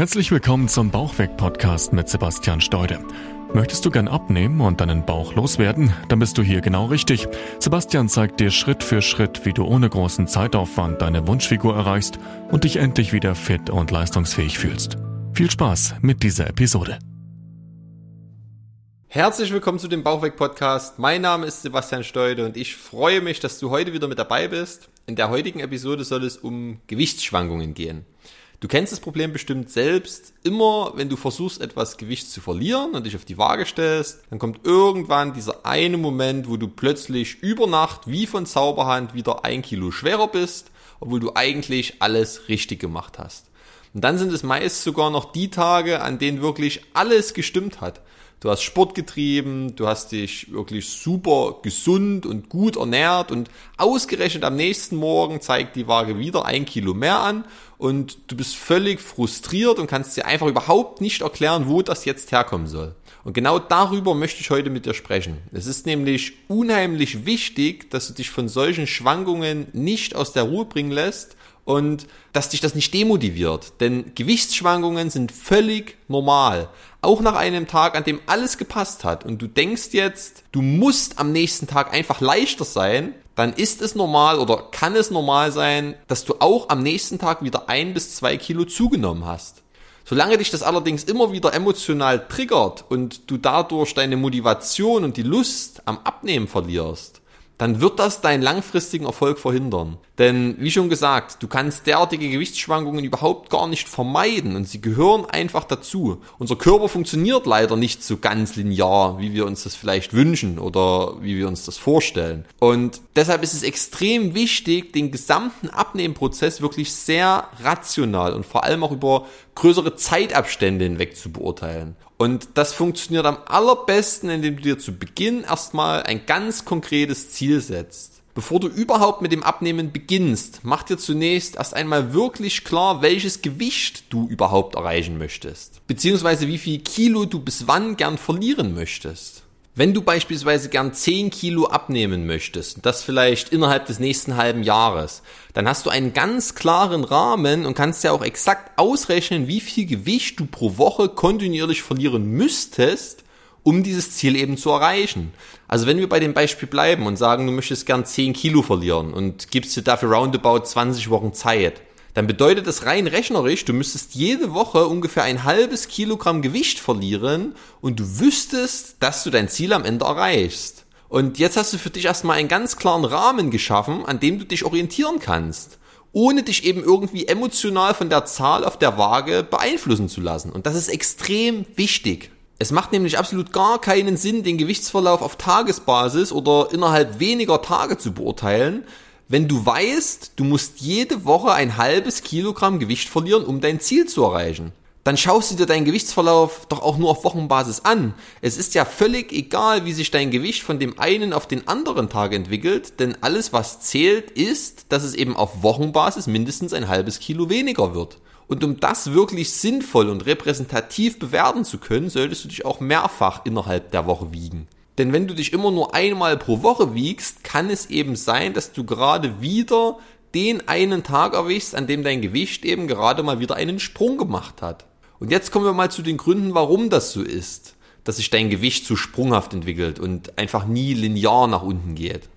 Herzlich willkommen zum Bauchweg-Podcast mit Sebastian Steude. Möchtest du gern abnehmen und deinen Bauch loswerden? Dann bist du hier genau richtig. Sebastian zeigt dir Schritt für Schritt, wie du ohne großen Zeitaufwand deine Wunschfigur erreichst und dich endlich wieder fit und leistungsfähig fühlst. Viel Spaß mit dieser Episode. Herzlich willkommen zu dem Bauchweg-Podcast. Mein Name ist Sebastian Steude und ich freue mich, dass du heute wieder mit dabei bist. In der heutigen Episode soll es um Gewichtsschwankungen gehen. Du kennst das Problem bestimmt selbst. Immer, wenn du versuchst, etwas Gewicht zu verlieren und dich auf die Waage stellst, dann kommt irgendwann dieser eine Moment, wo du plötzlich über Nacht wie von Zauberhand wieder ein Kilo schwerer bist, obwohl du eigentlich alles richtig gemacht hast. Und dann sind es meist sogar noch die Tage, an denen wirklich alles gestimmt hat. Du hast Sport getrieben, du hast dich wirklich super gesund und gut ernährt und ausgerechnet am nächsten Morgen zeigt die Waage wieder ein Kilo mehr an und du bist völlig frustriert und kannst dir einfach überhaupt nicht erklären, wo das jetzt herkommen soll. Und genau darüber möchte ich heute mit dir sprechen. Es ist nämlich unheimlich wichtig, dass du dich von solchen Schwankungen nicht aus der Ruhe bringen lässt und dass dich das nicht demotiviert. Denn Gewichtsschwankungen sind völlig normal. Auch nach einem Tag, an dem alles gepasst hat und du denkst jetzt, du musst am nächsten Tag einfach leichter sein, dann ist es normal oder kann es normal sein, dass du auch am nächsten Tag wieder ein bis zwei Kilo zugenommen hast. Solange dich das allerdings immer wieder emotional triggert und du dadurch deine Motivation und die Lust am Abnehmen verlierst, dann wird das deinen langfristigen Erfolg verhindern. Denn wie schon gesagt, du kannst derartige Gewichtsschwankungen überhaupt gar nicht vermeiden und sie gehören einfach dazu. Unser Körper funktioniert leider nicht so ganz linear, wie wir uns das vielleicht wünschen oder wie wir uns das vorstellen. Und deshalb ist es extrem wichtig, den gesamten Abnehmprozess wirklich sehr rational und vor allem auch über größere Zeitabstände hinweg zu beurteilen. Und das funktioniert am allerbesten, indem du dir zu Beginn erstmal ein ganz konkretes Ziel setzt. Bevor du überhaupt mit dem Abnehmen beginnst, mach dir zunächst erst einmal wirklich klar, welches Gewicht du überhaupt erreichen möchtest. Beziehungsweise wie viel Kilo du bis wann gern verlieren möchtest. Wenn du beispielsweise gern 10 Kilo abnehmen möchtest, das vielleicht innerhalb des nächsten halben Jahres, dann hast du einen ganz klaren Rahmen und kannst ja auch exakt ausrechnen, wie viel Gewicht du pro Woche kontinuierlich verlieren müsstest, um dieses Ziel eben zu erreichen. Also wenn wir bei dem Beispiel bleiben und sagen, du möchtest gern 10 Kilo verlieren und gibst dir dafür roundabout 20 Wochen Zeit, dann bedeutet das rein rechnerisch, du müsstest jede Woche ungefähr ein halbes Kilogramm Gewicht verlieren und du wüsstest, dass du dein Ziel am Ende erreichst. Und jetzt hast du für dich erstmal einen ganz klaren Rahmen geschaffen, an dem du dich orientieren kannst, ohne dich eben irgendwie emotional von der Zahl auf der Waage beeinflussen zu lassen. Und das ist extrem wichtig. Es macht nämlich absolut gar keinen Sinn, den Gewichtsverlauf auf Tagesbasis oder innerhalb weniger Tage zu beurteilen, wenn du weißt, du musst jede Woche ein halbes Kilogramm Gewicht verlieren, um dein Ziel zu erreichen, dann schaust du dir deinen Gewichtsverlauf doch auch nur auf Wochenbasis an. Es ist ja völlig egal, wie sich dein Gewicht von dem einen auf den anderen Tag entwickelt, denn alles, was zählt, ist, dass es eben auf Wochenbasis mindestens ein halbes Kilo weniger wird. Und um das wirklich sinnvoll und repräsentativ bewerten zu können, solltest du dich auch mehrfach innerhalb der Woche wiegen. Denn wenn du dich immer nur einmal pro Woche wiegst, kann es eben sein, dass du gerade wieder den einen Tag erwischst, an dem dein Gewicht eben gerade mal wieder einen Sprung gemacht hat. Und jetzt kommen wir mal zu den Gründen, warum das so ist, dass sich dein Gewicht zu sprunghaft entwickelt und einfach nie linear nach unten geht.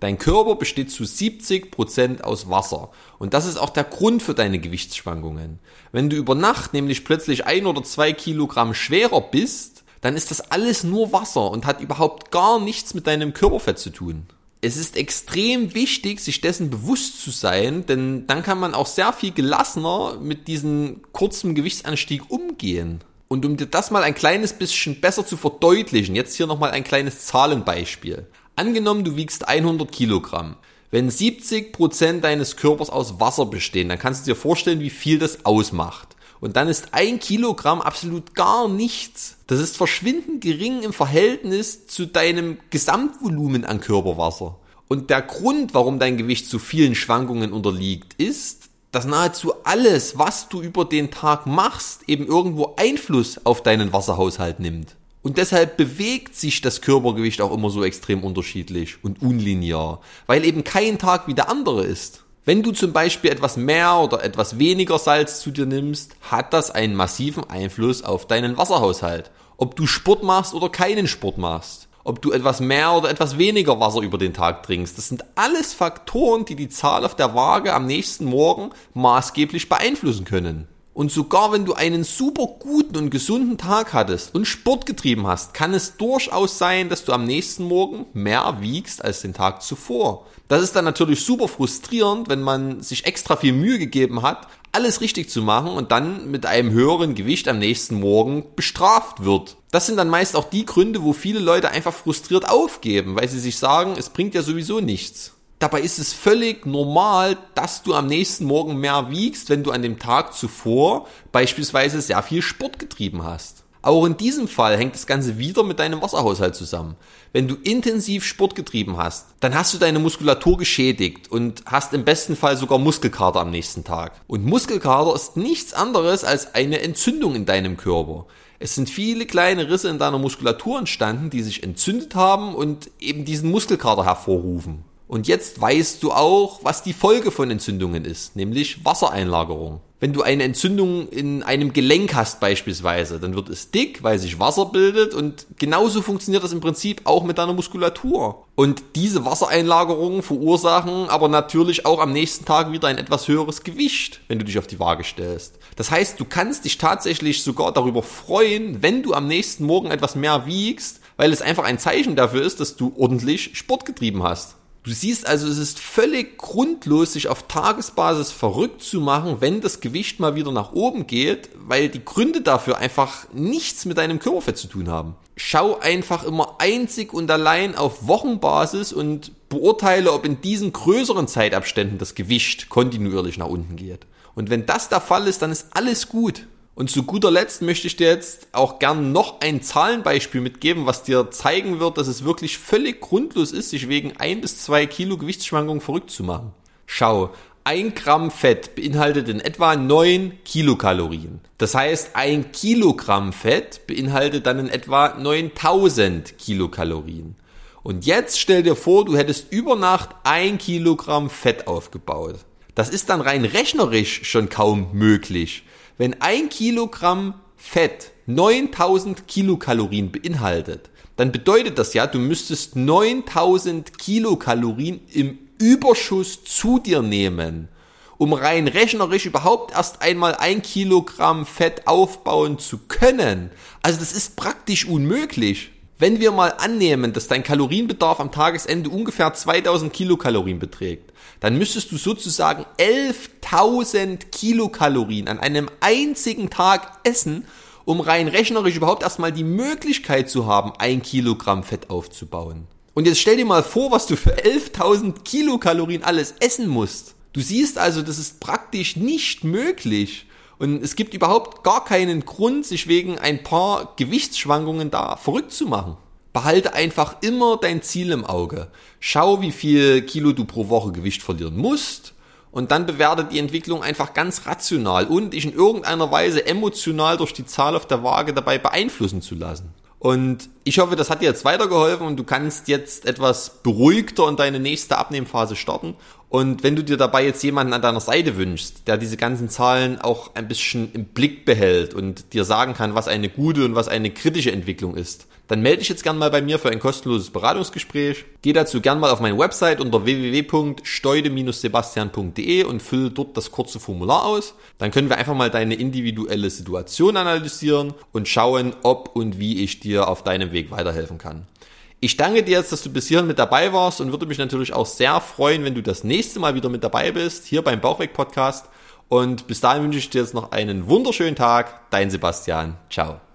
Dein Körper besteht zu 70 Prozent aus Wasser. Und das ist auch der Grund für deine Gewichtsschwankungen. Wenn du über Nacht nämlich plötzlich ein oder zwei Kilogramm schwerer bist, dann ist das alles nur Wasser und hat überhaupt gar nichts mit deinem Körperfett zu tun. Es ist extrem wichtig, sich dessen bewusst zu sein, denn dann kann man auch sehr viel gelassener mit diesem kurzen Gewichtsanstieg umgehen. Und um dir das mal ein kleines bisschen besser zu verdeutlichen, jetzt hier nochmal ein kleines Zahlenbeispiel. Angenommen, du wiegst 100 Kilogramm. Wenn 70% deines Körpers aus Wasser bestehen, dann kannst du dir vorstellen, wie viel das ausmacht. Und dann ist ein Kilogramm absolut gar nichts. Das ist verschwindend gering im Verhältnis zu deinem Gesamtvolumen an Körperwasser. Und der Grund, warum dein Gewicht zu vielen Schwankungen unterliegt, ist, dass nahezu alles, was du über den Tag machst, eben irgendwo Einfluss auf deinen Wasserhaushalt nimmt. Und deshalb bewegt sich das Körpergewicht auch immer so extrem unterschiedlich und unlinear, weil eben kein Tag wie der andere ist. Wenn du zum Beispiel etwas mehr oder etwas weniger Salz zu dir nimmst, hat das einen massiven Einfluss auf deinen Wasserhaushalt. Ob du Sport machst oder keinen Sport machst. Ob du etwas mehr oder etwas weniger Wasser über den Tag trinkst. Das sind alles Faktoren, die die Zahl auf der Waage am nächsten Morgen maßgeblich beeinflussen können. Und sogar wenn du einen super guten und gesunden Tag hattest und Sport getrieben hast, kann es durchaus sein, dass du am nächsten Morgen mehr wiegst als den Tag zuvor. Das ist dann natürlich super frustrierend, wenn man sich extra viel Mühe gegeben hat, alles richtig zu machen und dann mit einem höheren Gewicht am nächsten Morgen bestraft wird. Das sind dann meist auch die Gründe, wo viele Leute einfach frustriert aufgeben, weil sie sich sagen, es bringt ja sowieso nichts. Dabei ist es völlig normal, dass du am nächsten Morgen mehr wiegst, wenn du an dem Tag zuvor beispielsweise sehr viel Sport getrieben hast. Auch in diesem Fall hängt das Ganze wieder mit deinem Wasserhaushalt zusammen. Wenn du intensiv Sport getrieben hast, dann hast du deine Muskulatur geschädigt und hast im besten Fall sogar Muskelkater am nächsten Tag. Und Muskelkater ist nichts anderes als eine Entzündung in deinem Körper. Es sind viele kleine Risse in deiner Muskulatur entstanden, die sich entzündet haben und eben diesen Muskelkater hervorrufen. Und jetzt weißt du auch, was die Folge von Entzündungen ist, nämlich Wassereinlagerung. Wenn du eine Entzündung in einem Gelenk hast beispielsweise, dann wird es dick, weil sich Wasser bildet und genauso funktioniert das im Prinzip auch mit deiner Muskulatur. Und diese Wassereinlagerungen verursachen aber natürlich auch am nächsten Tag wieder ein etwas höheres Gewicht, wenn du dich auf die Waage stellst. Das heißt, du kannst dich tatsächlich sogar darüber freuen, wenn du am nächsten Morgen etwas mehr wiegst, weil es einfach ein Zeichen dafür ist, dass du ordentlich Sport getrieben hast. Du siehst also, es ist völlig grundlos, sich auf Tagesbasis verrückt zu machen, wenn das Gewicht mal wieder nach oben geht, weil die Gründe dafür einfach nichts mit deinem Körperfett zu tun haben. Schau einfach immer einzig und allein auf Wochenbasis und beurteile, ob in diesen größeren Zeitabständen das Gewicht kontinuierlich nach unten geht. Und wenn das der Fall ist, dann ist alles gut. Und zu guter Letzt möchte ich dir jetzt auch gern noch ein Zahlenbeispiel mitgeben, was dir zeigen wird, dass es wirklich völlig grundlos ist, sich wegen ein bis zwei Kilo Gewichtsschwankungen verrückt zu machen. Schau, ein Gramm Fett beinhaltet in etwa neun Kilokalorien. Das heißt, ein Kilogramm Fett beinhaltet dann in etwa 9000 Kilokalorien. Und jetzt stell dir vor, du hättest über Nacht ein Kilogramm Fett aufgebaut. Das ist dann rein rechnerisch schon kaum möglich. Wenn ein Kilogramm Fett 9000 Kilokalorien beinhaltet, dann bedeutet das ja, du müsstest 9000 Kilokalorien im Überschuss zu dir nehmen, um rein rechnerisch überhaupt erst einmal ein Kilogramm Fett aufbauen zu können. Also das ist praktisch unmöglich. Wenn wir mal annehmen, dass dein Kalorienbedarf am Tagesende ungefähr 2000 Kilokalorien beträgt, dann müsstest du sozusagen 11.000 Kilokalorien an einem einzigen Tag essen, um rein rechnerisch überhaupt erstmal die Möglichkeit zu haben, ein Kilogramm Fett aufzubauen. Und jetzt stell dir mal vor, was du für 11.000 Kilokalorien alles essen musst. Du siehst also, das ist praktisch nicht möglich. Und es gibt überhaupt gar keinen Grund, sich wegen ein paar Gewichtsschwankungen da verrückt zu machen. Behalte einfach immer dein Ziel im Auge. Schau, wie viel Kilo du pro Woche Gewicht verlieren musst und dann bewerte die Entwicklung einfach ganz rational und dich in irgendeiner Weise emotional durch die Zahl auf der Waage dabei beeinflussen zu lassen. Und ich hoffe, das hat dir jetzt weitergeholfen und du kannst jetzt etwas beruhigter in deine nächste Abnehmphase starten. Und wenn du dir dabei jetzt jemanden an deiner Seite wünschst, der diese ganzen Zahlen auch ein bisschen im Blick behält und dir sagen kann, was eine gute und was eine kritische Entwicklung ist, dann melde dich jetzt gern mal bei mir für ein kostenloses Beratungsgespräch. Geh dazu gern mal auf meine Website unter www.steude-sebastian.de und füll dort das kurze Formular aus. Dann können wir einfach mal deine individuelle Situation analysieren und schauen, ob und wie ich dir auf deinem Weg weiterhelfen kann. Ich danke dir jetzt, dass du bis hierhin mit dabei warst und würde mich natürlich auch sehr freuen, wenn du das nächste Mal wieder mit dabei bist, hier beim Bauchweg Podcast. Und bis dahin wünsche ich dir jetzt noch einen wunderschönen Tag. Dein Sebastian. Ciao.